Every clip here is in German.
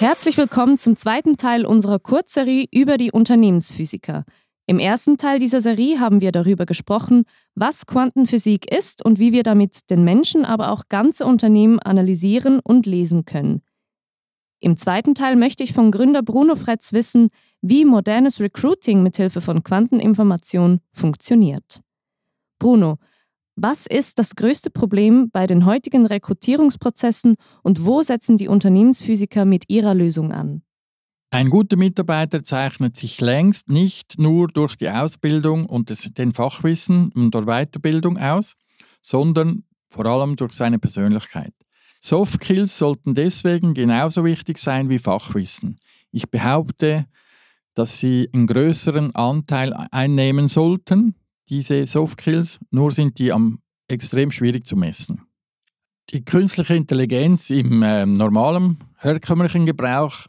Herzlich willkommen zum zweiten Teil unserer Kurzserie über die Unternehmensphysiker. Im ersten Teil dieser Serie haben wir darüber gesprochen, was Quantenphysik ist und wie wir damit den Menschen, aber auch ganze Unternehmen analysieren und lesen können. Im zweiten Teil möchte ich von Gründer Bruno Fretz wissen, wie modernes Recruiting mithilfe von Quanteninformation funktioniert. Bruno, was ist das größte Problem bei den heutigen Rekrutierungsprozessen und wo setzen die Unternehmensphysiker mit ihrer Lösung an? Ein guter Mitarbeiter zeichnet sich längst nicht nur durch die Ausbildung und das, den Fachwissen und der Weiterbildung aus, sondern vor allem durch seine Persönlichkeit. Soft Skills sollten deswegen genauso wichtig sein wie Fachwissen. Ich behaupte, dass sie einen größeren Anteil einnehmen sollten, diese Soft Skills, nur sind die am extrem schwierig zu messen. Die künstliche Intelligenz im äh, normalen, herkömmlichen Gebrauch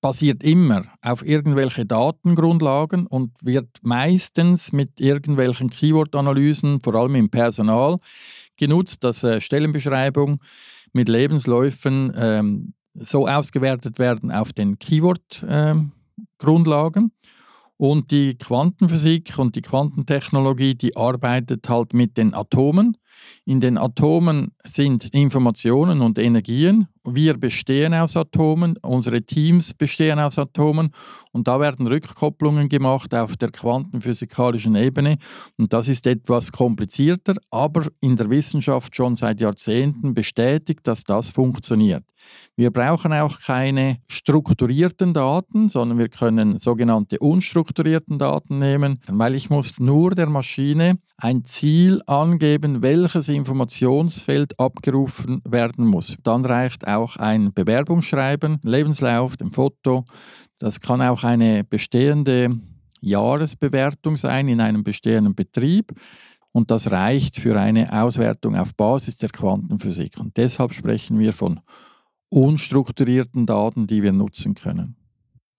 basiert immer auf irgendwelchen Datengrundlagen und wird meistens mit irgendwelchen Keyword-Analysen, vor allem im Personal, genutzt, dass äh, Stellenbeschreibungen mit Lebensläufen ähm, so ausgewertet werden auf den Keyword-Grundlagen. Ähm, und die Quantenphysik und die Quantentechnologie, die arbeitet halt mit den Atomen. In den Atomen sind Informationen und Energien. Wir bestehen aus Atomen, unsere Teams bestehen aus Atomen und da werden Rückkopplungen gemacht auf der quantenphysikalischen Ebene und das ist etwas komplizierter, aber in der Wissenschaft schon seit Jahrzehnten bestätigt, dass das funktioniert. Wir brauchen auch keine strukturierten Daten, sondern wir können sogenannte unstrukturierten Daten nehmen, weil ich muss nur der Maschine ein Ziel angeben, welches Informationsfeld abgerufen werden muss. Dann reicht auch ein Bewerbungsschreiben, Lebenslauf, ein Foto. Das kann auch eine bestehende Jahresbewertung sein in einem bestehenden Betrieb. Und das reicht für eine Auswertung auf Basis der Quantenphysik. Und deshalb sprechen wir von unstrukturierten Daten, die wir nutzen können.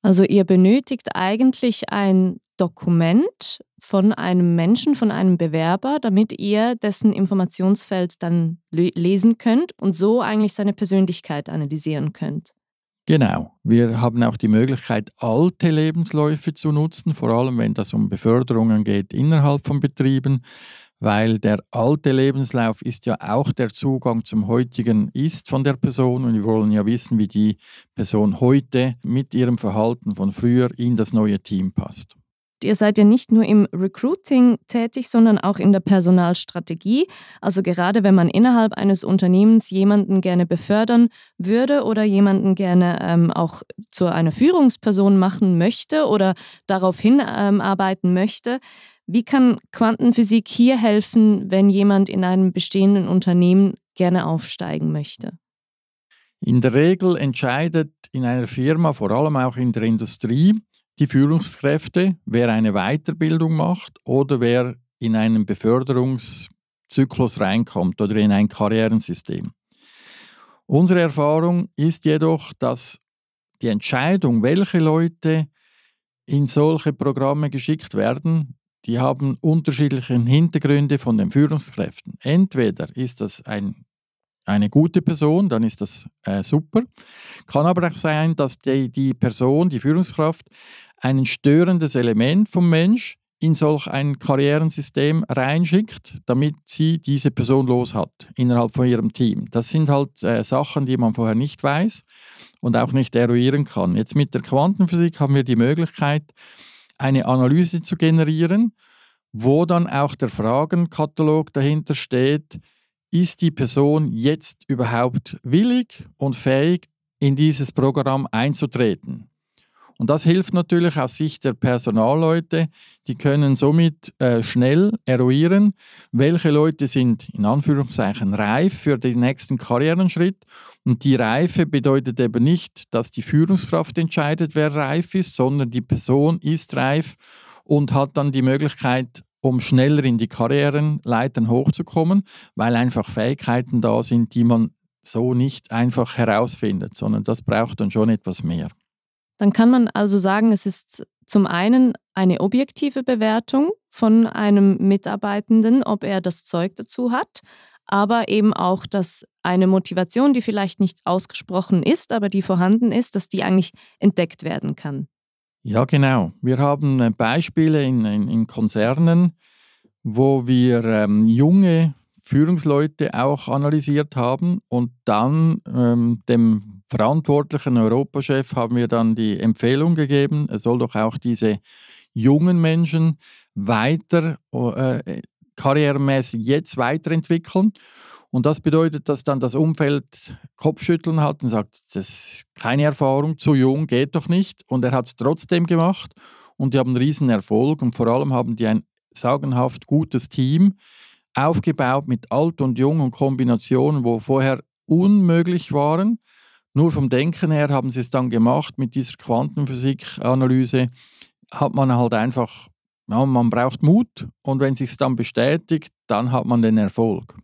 Also ihr benötigt eigentlich ein Dokument von einem Menschen, von einem Bewerber, damit ihr dessen Informationsfeld dann lesen könnt und so eigentlich seine Persönlichkeit analysieren könnt. Genau. Wir haben auch die Möglichkeit, alte Lebensläufe zu nutzen, vor allem wenn das um Beförderungen geht innerhalb von Betrieben weil der alte Lebenslauf ist ja auch der Zugang zum heutigen Ist von der Person und wir wollen ja wissen, wie die Person heute mit ihrem Verhalten von früher in das neue Team passt. Ihr seid ja nicht nur im Recruiting tätig, sondern auch in der Personalstrategie. Also gerade wenn man innerhalb eines Unternehmens jemanden gerne befördern würde oder jemanden gerne ähm, auch zu einer Führungsperson machen möchte oder darauf hinarbeiten ähm, möchte, wie kann Quantenphysik hier helfen, wenn jemand in einem bestehenden Unternehmen gerne aufsteigen möchte? In der Regel entscheidet in einer Firma, vor allem auch in der Industrie, die Führungskräfte, wer eine Weiterbildung macht oder wer in einen Beförderungszyklus reinkommt oder in ein Karrierensystem. Unsere Erfahrung ist jedoch, dass die Entscheidung, welche Leute in solche Programme geschickt werden, die haben unterschiedliche Hintergründe von den Führungskräften. Entweder ist das ein, eine gute Person, dann ist das äh, super. Kann aber auch sein, dass die, die Person, die Führungskraft, ein störendes Element vom Mensch in solch ein Karrierensystem reinschickt, damit sie diese Person los hat innerhalb von ihrem Team. Das sind halt äh, Sachen, die man vorher nicht weiß und auch nicht eruieren kann. Jetzt mit der Quantenphysik haben wir die Möglichkeit, eine Analyse zu generieren, wo dann auch der Fragenkatalog dahinter steht, ist die Person jetzt überhaupt willig und fähig, in dieses Programm einzutreten? Und das hilft natürlich aus Sicht der Personalleute. Die können somit äh, schnell eruieren, welche Leute sind in Anführungszeichen reif für den nächsten Karrierenschritt. Und die Reife bedeutet eben nicht, dass die Führungskraft entscheidet, wer reif ist, sondern die Person ist reif und hat dann die Möglichkeit, um schneller in die Karrierenleitern hochzukommen, weil einfach Fähigkeiten da sind, die man so nicht einfach herausfindet, sondern das braucht dann schon etwas mehr. Dann kann man also sagen, es ist zum einen eine objektive Bewertung von einem Mitarbeitenden, ob er das Zeug dazu hat, aber eben auch, dass eine Motivation, die vielleicht nicht ausgesprochen ist, aber die vorhanden ist, dass die eigentlich entdeckt werden kann. Ja, genau. Wir haben äh, Beispiele in, in, in Konzernen, wo wir ähm, junge Führungsleute auch analysiert haben und dann ähm, dem verantwortlichen Europachef haben wir dann die Empfehlung gegeben, er soll doch auch diese jungen Menschen weiter äh, karrieremäßig jetzt weiterentwickeln. Und das bedeutet, dass dann das Umfeld Kopfschütteln hat und sagt, das ist keine Erfahrung, zu jung geht doch nicht. Und er hat es trotzdem gemacht und die haben einen riesen Erfolg und vor allem haben die ein sagenhaft gutes Team aufgebaut mit alt und jung und Kombinationen, wo vorher unmöglich waren. Nur vom Denken her haben sie es dann gemacht mit dieser Quantenphysik-Analyse. Hat man halt einfach, ja, man braucht Mut und wenn sich dann bestätigt, dann hat man den Erfolg.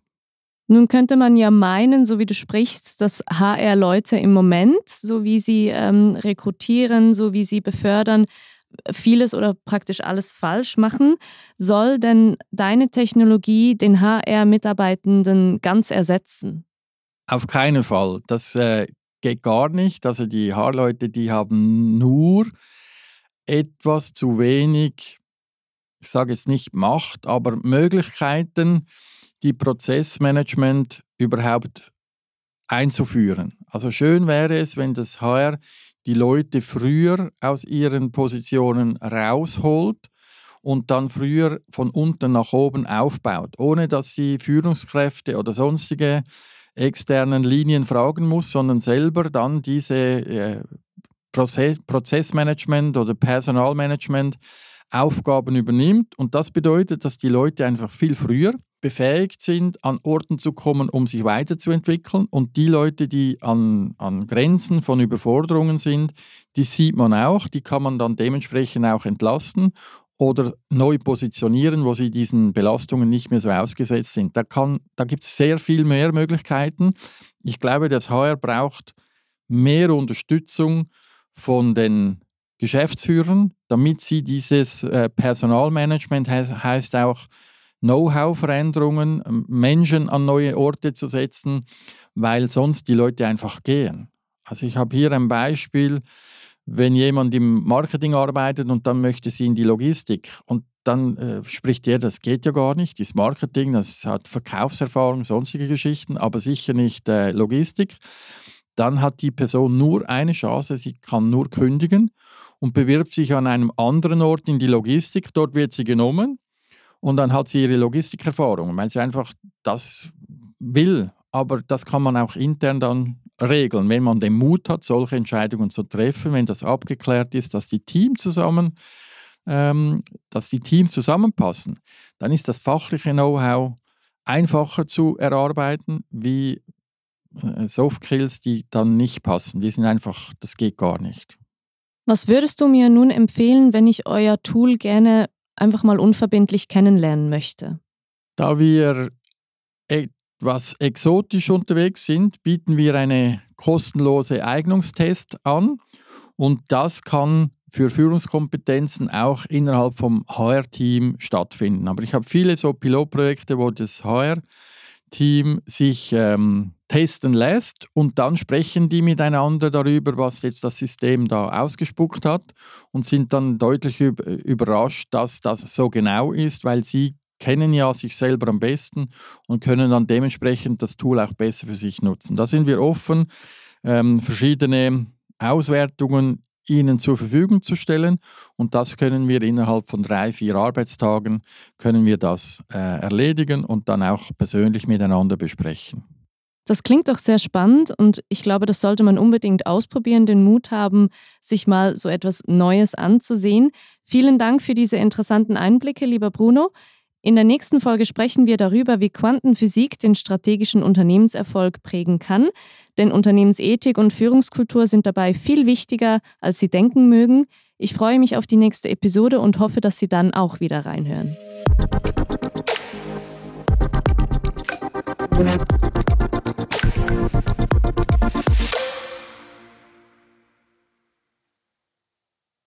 Nun könnte man ja meinen, so wie du sprichst, dass HR-Leute im Moment, so wie sie ähm, rekrutieren, so wie sie befördern, vieles oder praktisch alles falsch machen. Soll denn deine Technologie den HR-Mitarbeitenden ganz ersetzen? Auf keinen Fall. Das äh, geht gar nicht. Also die HR-Leute, die haben nur etwas zu wenig, ich sage jetzt nicht Macht, aber Möglichkeiten, die Prozessmanagement überhaupt einzuführen. Also schön wäre es, wenn das HR die Leute früher aus ihren Positionen rausholt und dann früher von unten nach oben aufbaut, ohne dass sie Führungskräfte oder sonstige externen Linien fragen muss, sondern selber dann diese äh, Prozess Prozessmanagement oder Personalmanagement Aufgaben übernimmt. Und das bedeutet, dass die Leute einfach viel früher befähigt sind, an Orten zu kommen, um sich weiterzuentwickeln. Und die Leute, die an, an Grenzen von Überforderungen sind, die sieht man auch, die kann man dann dementsprechend auch entlasten oder neu positionieren, wo sie diesen Belastungen nicht mehr so ausgesetzt sind. Da, da gibt es sehr viel mehr Möglichkeiten. Ich glaube, das HR braucht mehr Unterstützung von den Geschäftsführern, damit sie dieses äh, Personalmanagement he heißt auch Know-how-Veränderungen, ähm, Menschen an neue Orte zu setzen, weil sonst die Leute einfach gehen. Also ich habe hier ein Beispiel, wenn jemand im Marketing arbeitet und dann möchte sie in die Logistik und dann äh, spricht er, das geht ja gar nicht, das Marketing, das hat Verkaufserfahrung, sonstige Geschichten, aber sicher nicht äh, Logistik. Dann hat die Person nur eine Chance, sie kann nur kündigen und bewirbt sich an einem anderen Ort in die Logistik. Dort wird sie genommen und dann hat sie ihre Logistikerfahrung, weil sie einfach das will. Aber das kann man auch intern dann regeln, wenn man den Mut hat, solche Entscheidungen zu treffen, wenn das abgeklärt ist, dass die Teams zusammen, ähm, dass die Teams zusammenpassen, dann ist das fachliche Know-how einfacher zu erarbeiten, wie äh, Soft Skills, die dann nicht passen. Die sind einfach, das geht gar nicht. Was würdest du mir nun empfehlen, wenn ich euer Tool gerne einfach mal unverbindlich kennenlernen möchte? Da wir etwas exotisch unterwegs sind, bieten wir eine kostenlose Eignungstest an und das kann für Führungskompetenzen auch innerhalb vom HR-Team stattfinden. Aber ich habe viele so Pilotprojekte, wo das HR-Team sich ähm, testen lässt und dann sprechen die miteinander darüber, was jetzt das System da ausgespuckt hat und sind dann deutlich überrascht, dass das so genau ist, weil sie kennen ja sich selber am besten und können dann dementsprechend das Tool auch besser für sich nutzen. Da sind wir offen, ähm, verschiedene Auswertungen Ihnen zur Verfügung zu stellen und das können wir innerhalb von drei, vier Arbeitstagen können wir das äh, erledigen und dann auch persönlich miteinander besprechen. Das klingt doch sehr spannend und ich glaube, das sollte man unbedingt ausprobieren, den Mut haben, sich mal so etwas Neues anzusehen. Vielen Dank für diese interessanten Einblicke, lieber Bruno. In der nächsten Folge sprechen wir darüber, wie Quantenphysik den strategischen Unternehmenserfolg prägen kann. Denn Unternehmensethik und Führungskultur sind dabei viel wichtiger, als Sie denken mögen. Ich freue mich auf die nächste Episode und hoffe, dass Sie dann auch wieder reinhören.